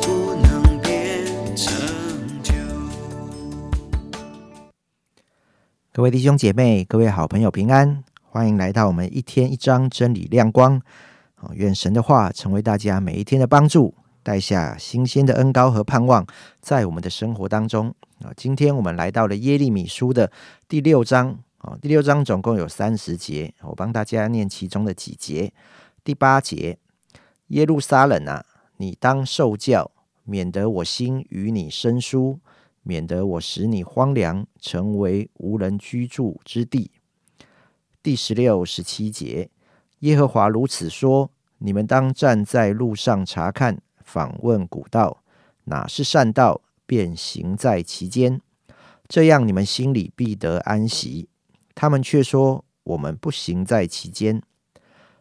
不能变成就各位弟兄姐妹各位好朋友平安欢迎来到我们一天一张真理亮光。愿神的话成为大家每一天的帮助带下新鲜的恩高和盼望在我们的生活当中。今天我们来到了耶利米书的第六章。第六章总共有三十节我帮大家念其中的几节。第八节耶路撒冷啊你当受教，免得我心与你生疏。免得我使你荒凉，成为无人居住之地。第十六、十七节，耶和华如此说：你们当站在路上查看，访问古道，哪是善道，便行在其间。这样你们心里必得安息。他们却说：我们不行在其间。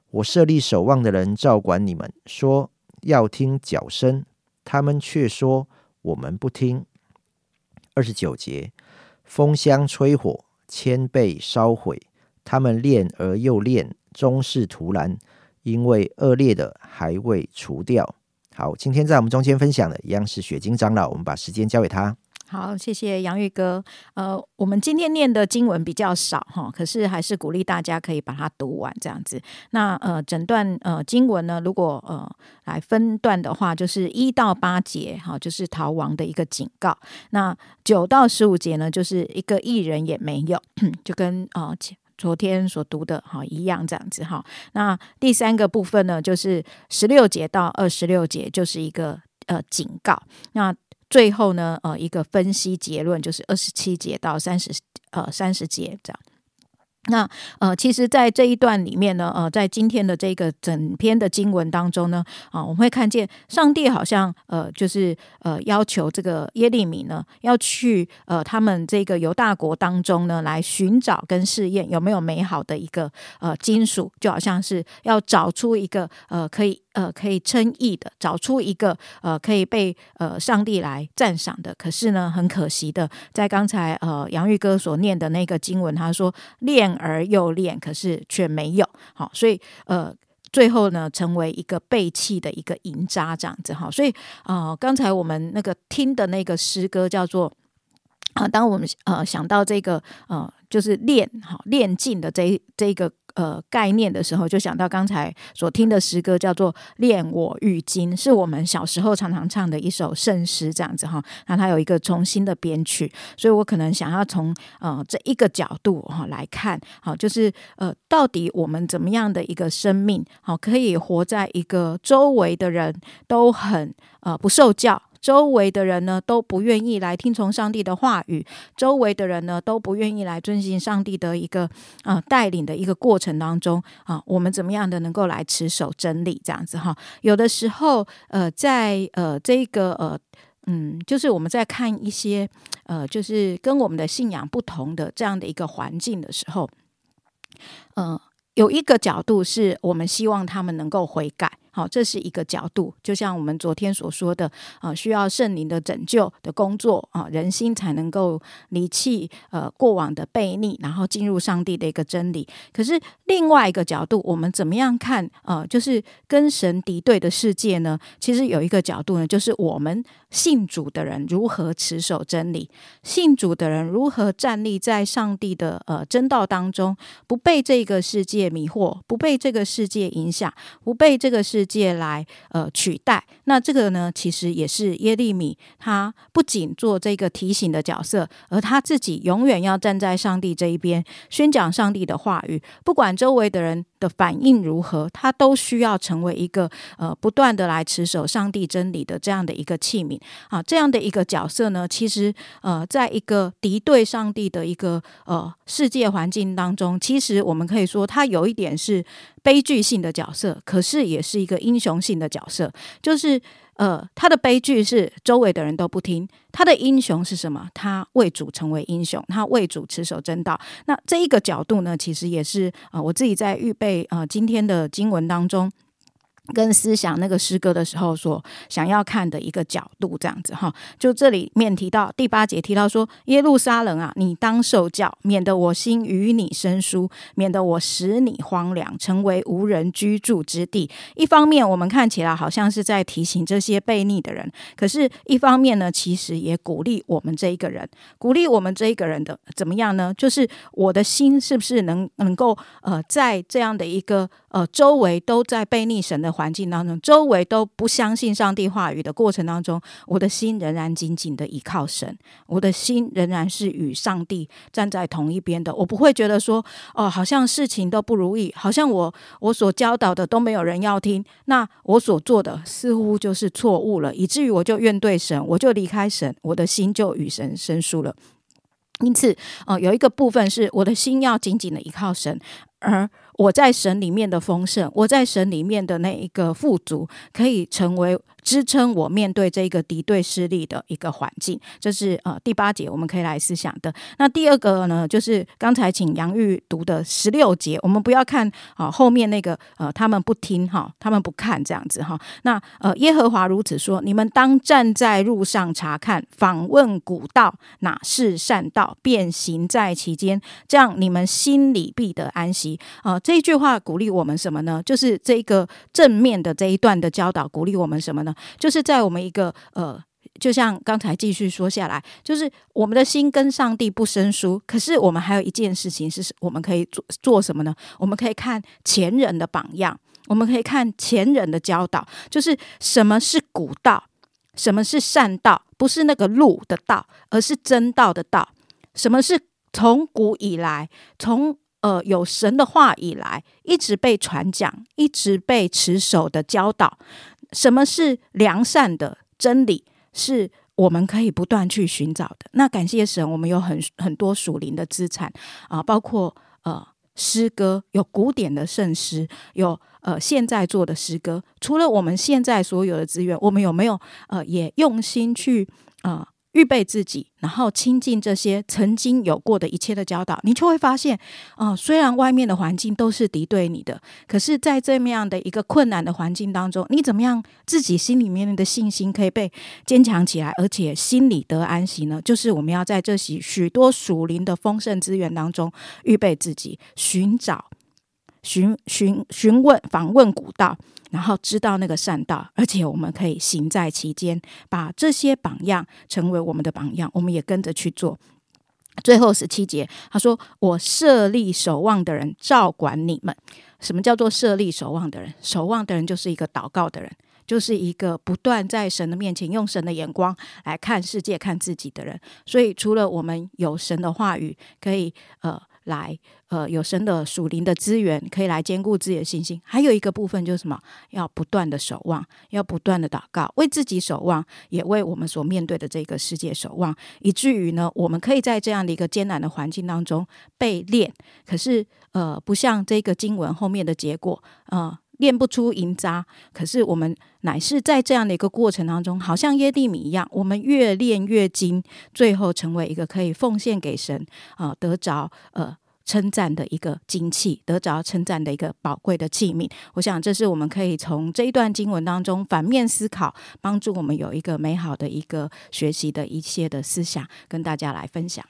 我设立守望的人照管你们，说要听脚声。他们却说：我们不听。二十九节，风箱吹火，千倍烧毁。他们练而又练，终是徒然，因为恶劣的还未除掉。好，今天在我们中间分享的一样是雪晶长老，我们把时间交给他。好，谢谢杨玉哥。呃，我们今天念的经文比较少哈，可是还是鼓励大家可以把它读完这样子。那呃，整段呃经文呢，如果呃来分段的话，就是一到八节哈，就是逃亡的一个警告。那九到十五节呢，就是一个艺人也没有，就跟呃昨天所读的哈一样这样子哈。那第三个部分呢，就是十六节到二十六节，就是一个呃警告。那最后呢，呃，一个分析结论就是二十七节到三十呃三十节这样。那呃，其实，在这一段里面呢，呃，在今天的这个整篇的经文当中呢，啊，我们会看见上帝好像呃，就是呃，要求这个耶利米呢，要去呃，他们这个犹大国当中呢，来寻找跟试验有没有美好的一个呃金属，就好像是要找出一个呃可以。呃，可以称义的，找出一个呃，可以被呃上帝来赞赏的。可是呢，很可惜的，在刚才呃杨玉哥所念的那个经文，他说练而又练，可是却没有好，所以呃，最后呢，成为一个背弃的一个银渣这样子哈。所以啊，刚才我们那个听的那个诗歌叫做啊，当我们呃想到这个呃，就是练哈练尽的这这个。呃，概念的时候就想到刚才所听的诗歌，叫做《恋我欲经》，是我们小时候常常唱的一首圣诗，这样子哈。那它有一个重新的编曲，所以我可能想要从呃这一个角度哈来看，好，就是呃，到底我们怎么样的一个生命，好，可以活在一个周围的人都很呃不受教。周围的人呢都不愿意来听从上帝的话语，周围的人呢都不愿意来遵循上帝的一个啊带领的一个过程当中啊，我们怎么样的能够来持守真理这样子哈？有的时候呃，在呃这个呃嗯，就是我们在看一些呃，就是跟我们的信仰不同的这样的一个环境的时候，嗯，有一个角度是我们希望他们能够悔改。好，这是一个角度，就像我们昨天所说的啊，需要圣灵的拯救的工作啊，人心才能够离弃呃过往的悖逆，然后进入上帝的一个真理。可是另外一个角度，我们怎么样看啊？就是跟神敌对的世界呢？其实有一个角度呢，就是我们信主的人如何持守真理，信主的人如何站立在上帝的呃真道当中，不被这个世界迷惑，不被这个世界影响，不被这个世。世界来呃取代，那这个呢，其实也是耶利米他不仅做这个提醒的角色，而他自己永远要站在上帝这一边，宣讲上帝的话语，不管周围的人的反应如何，他都需要成为一个呃不断的来持守上帝真理的这样的一个器皿啊，这样的一个角色呢，其实呃，在一个敌对上帝的一个呃世界环境当中，其实我们可以说，他有一点是。悲剧性的角色，可是也是一个个英雄性的角色。就是呃，他的悲剧是周围的人都不听；他的英雄是什么？他为主成为英雄，他为主持守真道。那这一个角度呢，其实也是啊，我自己在预备啊今天的经文当中。跟思想那个诗歌的时候所想要看的一个角度，这样子哈。就这里面提到第八节提到说，耶路撒冷啊，你当受教，免得我心与你生疏，免得我使你荒凉，成为无人居住之地。一方面，我们看起来好像是在提醒这些悖逆的人，可是一方面呢，其实也鼓励我们这一个人，鼓励我们这一个人的怎么样呢？就是我的心是不是能能够呃，在这样的一个呃周围都在悖逆神的。环境当中，周围都不相信上帝话语的过程当中，我的心仍然紧紧的依靠神，我的心仍然是与上帝站在同一边的。我不会觉得说，哦，好像事情都不如意，好像我我所教导的都没有人要听，那我所做的似乎就是错误了，以至于我就怨对神，我就离开神，我的心就与神生疏了。因此，呃，有一个部分是我的心要紧紧的依靠神，而。我在神里面的丰盛，我在神里面的那一个富足，可以成为。支撑我面对这个敌对势力的一个环境，这是呃第八节我们可以来思想的。那第二个呢，就是刚才请杨玉读的十六节，我们不要看啊后面那个呃他们不听哈，他们不看这样子哈。那呃耶和华如此说：你们当站在路上查看，访问古道，哪是善道，便行在其间，这样你们心里必得安息。啊，这一句话鼓励我们什么呢？就是这个正面的这一段的教导，鼓励我们什么呢？就是在我们一个呃，就像刚才继续说下来，就是我们的心跟上帝不生疏，可是我们还有一件事情是我们可以做做什么呢？我们可以看前人的榜样，我们可以看前人的教导，就是什么是古道，什么是善道，不是那个路的道，而是真道的道。什么是从古以来，从呃有神的话以来，一直被传讲，一直被持守的教导。什么是良善的真理？是我们可以不断去寻找的。那感谢神，我们有很很多属灵的资产啊，包括呃诗歌，有古典的圣诗，有呃现在做的诗歌。除了我们现在所有的资源，我们有没有呃也用心去啊？预备自己，然后亲近这些曾经有过的一切的教导，你就会发现，哦，虽然外面的环境都是敌对你的，可是，在这么样的一个困难的环境当中，你怎么样自己心里面的信心可以被坚强起来，而且心里得安息呢？就是我们要在这些许多属灵的丰盛资源当中预备自己，寻找、询询询问、访问古道。然后知道那个善道，而且我们可以行在其间，把这些榜样成为我们的榜样，我们也跟着去做。最后十七节，他说：“我设立守望的人，照管你们。”什么叫做设立守望的人？守望的人就是一个祷告的人，就是一个不断在神的面前用神的眼光来看世界、看自己的人。所以，除了我们有神的话语，可以呃。来，呃，有神的属灵的资源，可以来兼顾自己的信心。还有一个部分就是什么？要不断的守望，要不断的祷告，为自己守望，也为我们所面对的这个世界守望，以至于呢，我们可以在这样的一个艰难的环境当中被练。可是，呃，不像这个经文后面的结果，呃，练不出银渣。可是，我们乃是在这样的一个过程当中，好像耶利米一样，我们越练越精，最后成为一个可以奉献给神啊，得着呃。称赞的一个精器，得着称赞的一个宝贵的器皿。我想，这是我们可以从这一段经文当中反面思考，帮助我们有一个美好的一个学习的一切的思想，跟大家来分享。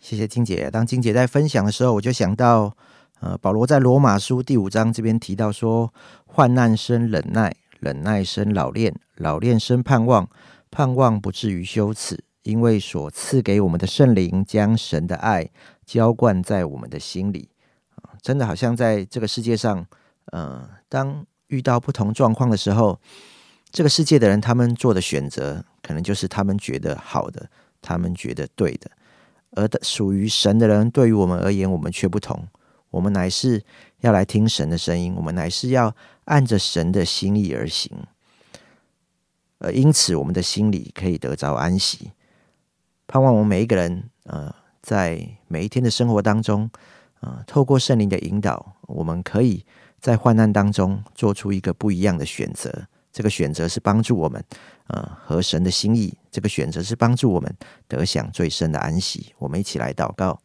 谢谢金姐。当金姐在分享的时候，我就想到，呃，保罗在罗马书第五章这边提到说：“患难生忍耐，忍耐生老练，老练生盼望，盼望不至于羞耻，因为所赐给我们的圣灵将神的爱。”浇灌在我们的心里啊，真的好像在这个世界上，呃，当遇到不同状况的时候，这个世界的人他们做的选择，可能就是他们觉得好的，他们觉得对的，而的属于神的人，对于我们而言，我们却不同。我们乃是要来听神的声音，我们乃是要按着神的心意而行，呃因此我们的心里可以得着安息。盼望我们每一个人，呃。在每一天的生活当中，呃，透过圣灵的引导，我们可以在患难当中做出一个不一样的选择。这个选择是帮助我们，呃，合神的心意。这个选择是帮助我们得享最深的安息。我们一起来祷告，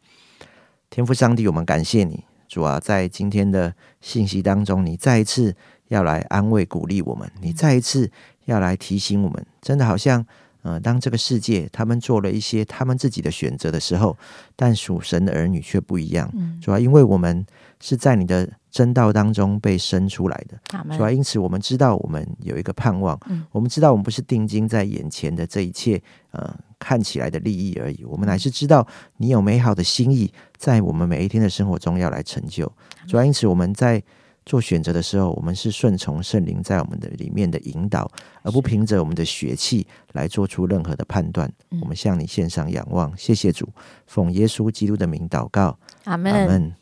天父上帝，我们感谢你，主啊，在今天的信息当中，你再一次要来安慰鼓励我们，你再一次要来提醒我们，真的好像。呃，当这个世界他们做了一些他们自己的选择的时候，但属神的儿女却不一样，主要因为我们是在你的真道当中被生出来的，主要因此我们知道我们有一个盼望，我们知道我们不是定睛在眼前的这一切呃看起来的利益而已，我们乃是知道你有美好的心意在我们每一天的生活中要来成就，主要因此我们在。做选择的时候，我们是顺从圣灵在我们的里面的引导，而不凭着我们的血气来做出任何的判断。我们向你献上仰望，谢谢主，奉耶稣基督的名祷告，阿门。